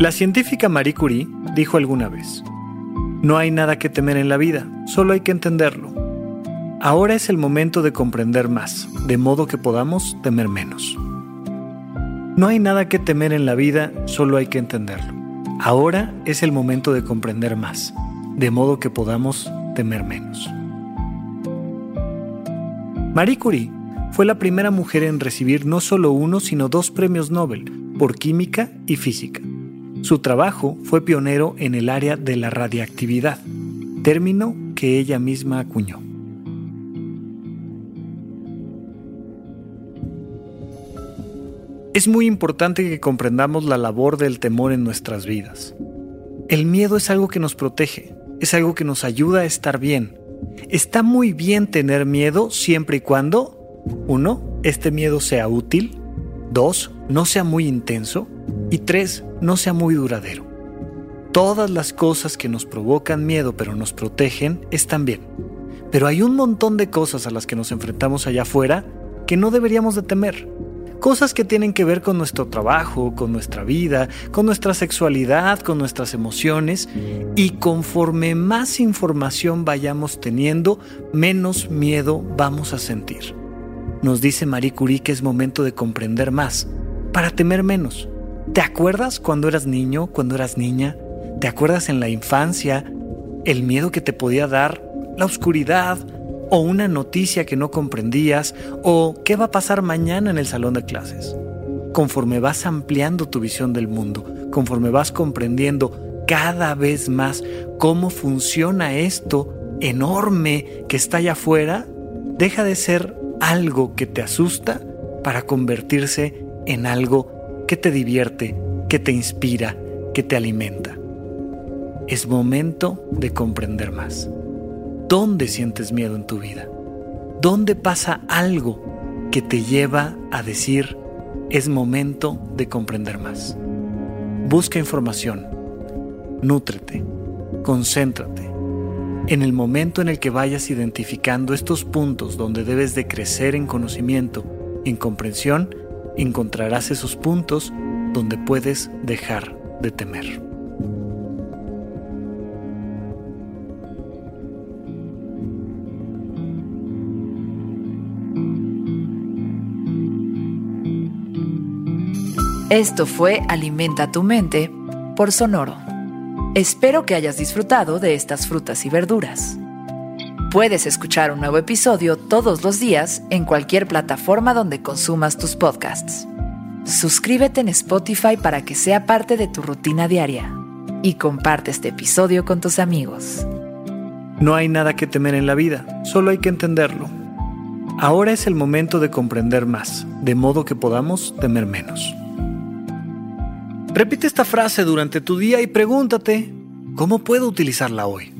La científica Marie Curie dijo alguna vez, no hay nada que temer en la vida, solo hay que entenderlo. Ahora es el momento de comprender más, de modo que podamos temer menos. No hay nada que temer en la vida, solo hay que entenderlo. Ahora es el momento de comprender más, de modo que podamos temer menos. Marie Curie fue la primera mujer en recibir no solo uno, sino dos premios Nobel por química y física. Su trabajo fue pionero en el área de la radiactividad, término que ella misma acuñó. Es muy importante que comprendamos la labor del temor en nuestras vidas. El miedo es algo que nos protege, es algo que nos ayuda a estar bien. Está muy bien tener miedo siempre y cuando, uno, este miedo sea útil, dos, no sea muy intenso, y tres, no sea muy duradero. Todas las cosas que nos provocan miedo pero nos protegen están bien. Pero hay un montón de cosas a las que nos enfrentamos allá afuera que no deberíamos de temer. Cosas que tienen que ver con nuestro trabajo, con nuestra vida, con nuestra sexualidad, con nuestras emociones. Y conforme más información vayamos teniendo, menos miedo vamos a sentir. Nos dice Marie Curie que es momento de comprender más, para temer menos. ¿Te acuerdas cuando eras niño, cuando eras niña? ¿Te acuerdas en la infancia el miedo que te podía dar la oscuridad o una noticia que no comprendías o qué va a pasar mañana en el salón de clases? Conforme vas ampliando tu visión del mundo, conforme vas comprendiendo cada vez más cómo funciona esto enorme que está allá afuera, deja de ser algo que te asusta para convertirse en algo que te divierte, que te inspira, que te alimenta. Es momento de comprender más. ¿Dónde sientes miedo en tu vida? ¿Dónde pasa algo que te lleva a decir, es momento de comprender más? Busca información, nútrete, concéntrate. En el momento en el que vayas identificando estos puntos donde debes de crecer en conocimiento, en comprensión, encontrarás esos puntos donde puedes dejar de temer. Esto fue Alimenta tu mente por Sonoro. Espero que hayas disfrutado de estas frutas y verduras. Puedes escuchar un nuevo episodio todos los días en cualquier plataforma donde consumas tus podcasts. Suscríbete en Spotify para que sea parte de tu rutina diaria y comparte este episodio con tus amigos. No hay nada que temer en la vida, solo hay que entenderlo. Ahora es el momento de comprender más, de modo que podamos temer menos. Repite esta frase durante tu día y pregúntate, ¿cómo puedo utilizarla hoy?